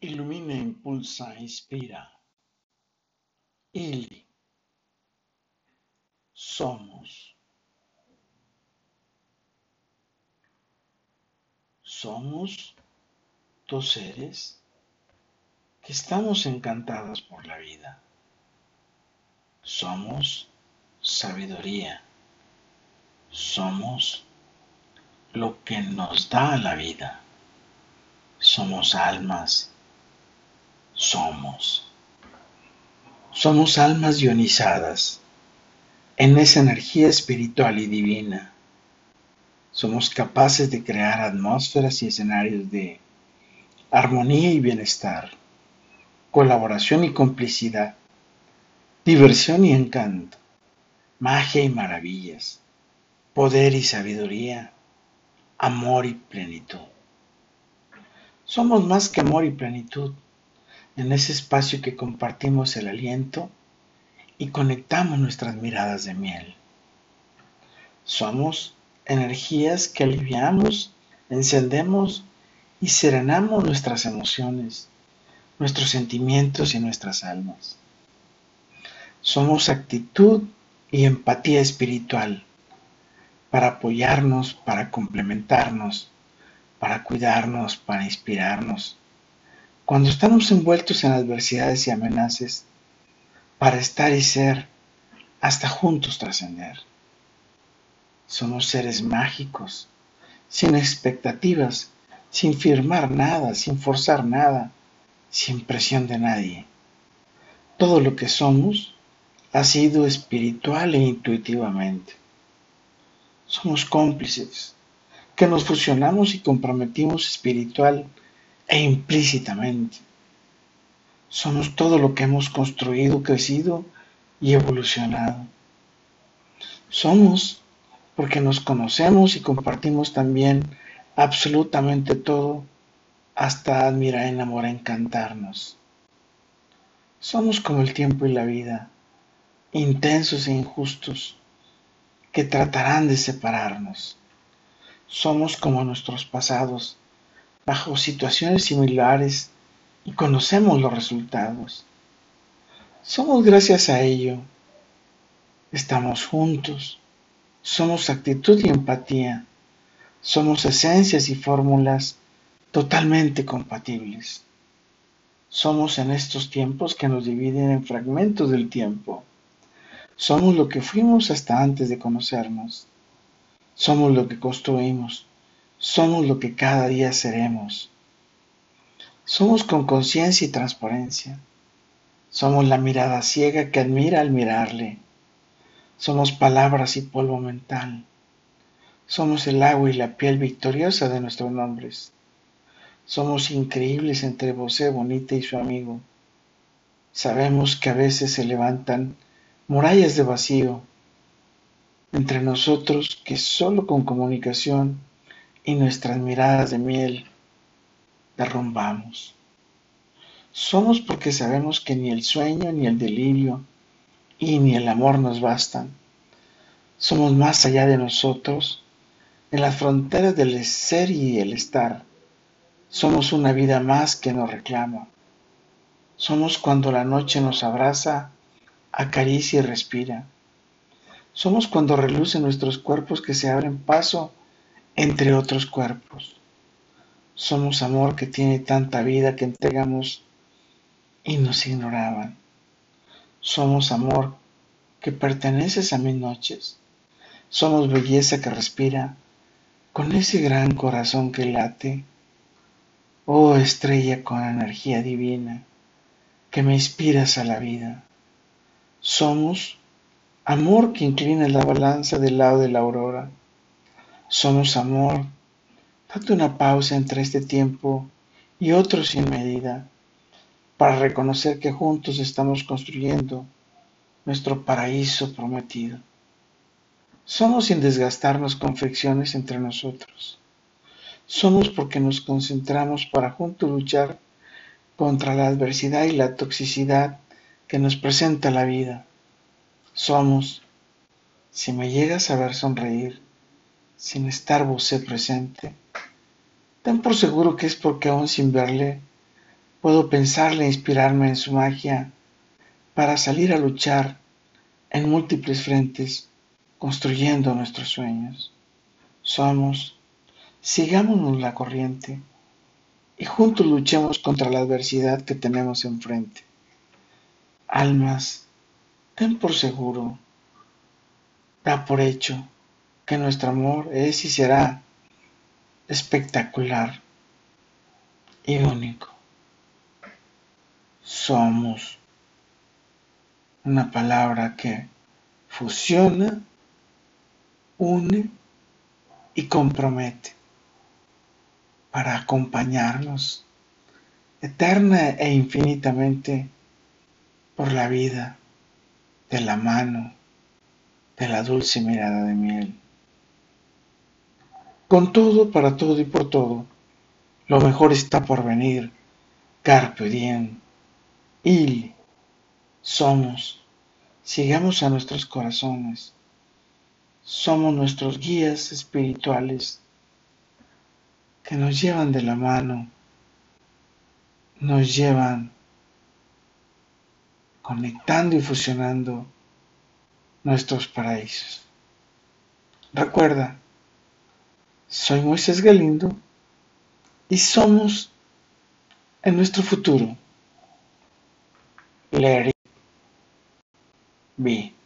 Ilumina, impulsa, inspira. Ili. Somos. Somos dos seres que estamos encantados por la vida. Somos sabiduría. Somos lo que nos da la vida. Somos almas somos. Somos almas ionizadas en esa energía espiritual y divina. Somos capaces de crear atmósferas y escenarios de armonía y bienestar, colaboración y complicidad, diversión y encanto, magia y maravillas, poder y sabiduría, amor y plenitud. Somos más que amor y plenitud en ese espacio que compartimos el aliento y conectamos nuestras miradas de miel. Somos energías que aliviamos, encendemos y serenamos nuestras emociones, nuestros sentimientos y nuestras almas. Somos actitud y empatía espiritual para apoyarnos, para complementarnos, para cuidarnos, para inspirarnos, cuando estamos envueltos en adversidades y amenazas, para estar y ser, hasta juntos trascender. Somos seres mágicos, sin expectativas, sin firmar nada, sin forzar nada, sin presión de nadie. Todo lo que somos ha sido espiritual e intuitivamente. Somos cómplices, que nos fusionamos y comprometimos espiritual e implícitamente. Somos todo lo que hemos construido, crecido y evolucionado. Somos porque nos conocemos y compartimos también absolutamente todo hasta admirar, enamorar, encantarnos. Somos como el tiempo y la vida, intensos e injustos, que tratarán de separarnos. Somos como nuestros pasados, bajo situaciones similares y conocemos los resultados. Somos gracias a ello. Estamos juntos. Somos actitud y empatía. Somos esencias y fórmulas totalmente compatibles. Somos en estos tiempos que nos dividen en fragmentos del tiempo. Somos lo que fuimos hasta antes de conocernos. Somos lo que construimos somos lo que cada día seremos. Somos con conciencia y transparencia. Somos la mirada ciega que admira al mirarle. Somos palabras y polvo mental. Somos el agua y la piel victoriosa de nuestros nombres. Somos increíbles entre José Bonita y su amigo. Sabemos que a veces se levantan murallas de vacío entre nosotros que solo con comunicación y nuestras miradas de miel derrumbamos. Somos porque sabemos que ni el sueño, ni el delirio, y ni el amor nos bastan. Somos más allá de nosotros, en las fronteras del ser y el estar. Somos una vida más que nos reclama. Somos cuando la noche nos abraza, acaricia y respira. Somos cuando relucen nuestros cuerpos que se abren paso entre otros cuerpos. Somos amor que tiene tanta vida que entregamos y nos ignoraban. Somos amor que perteneces a mis noches. Somos belleza que respira con ese gran corazón que late. Oh estrella con energía divina que me inspiras a la vida. Somos amor que inclina la balanza del lado de la aurora somos amor. Date una pausa entre este tiempo y otro sin medida para reconocer que juntos estamos construyendo nuestro paraíso prometido. Somos sin desgastarnos con fricciones entre nosotros. Somos porque nos concentramos para juntos luchar contra la adversidad y la toxicidad que nos presenta la vida. Somos, si me llegas a ver sonreír, sin estar vos presente, ten por seguro que es porque aún sin verle, Puedo pensarle e inspirarme en su magia para salir a luchar en múltiples frentes, construyendo nuestros sueños. Somos, sigámonos la corriente y juntos luchemos contra la adversidad que tenemos enfrente. Almas, ten por seguro, da por hecho que nuestro amor es y será espectacular y único. Somos una palabra que fusiona, une y compromete para acompañarnos eterna e infinitamente por la vida de la mano de la dulce mirada de miel. Con todo, para todo y por todo, lo mejor está por venir. Carpe diem. Y somos. Sigamos a nuestros corazones. Somos nuestros guías espirituales que nos llevan de la mano, nos llevan conectando y fusionando nuestros paraísos. Recuerda, soy Moisés Galindo y somos en nuestro futuro. It be.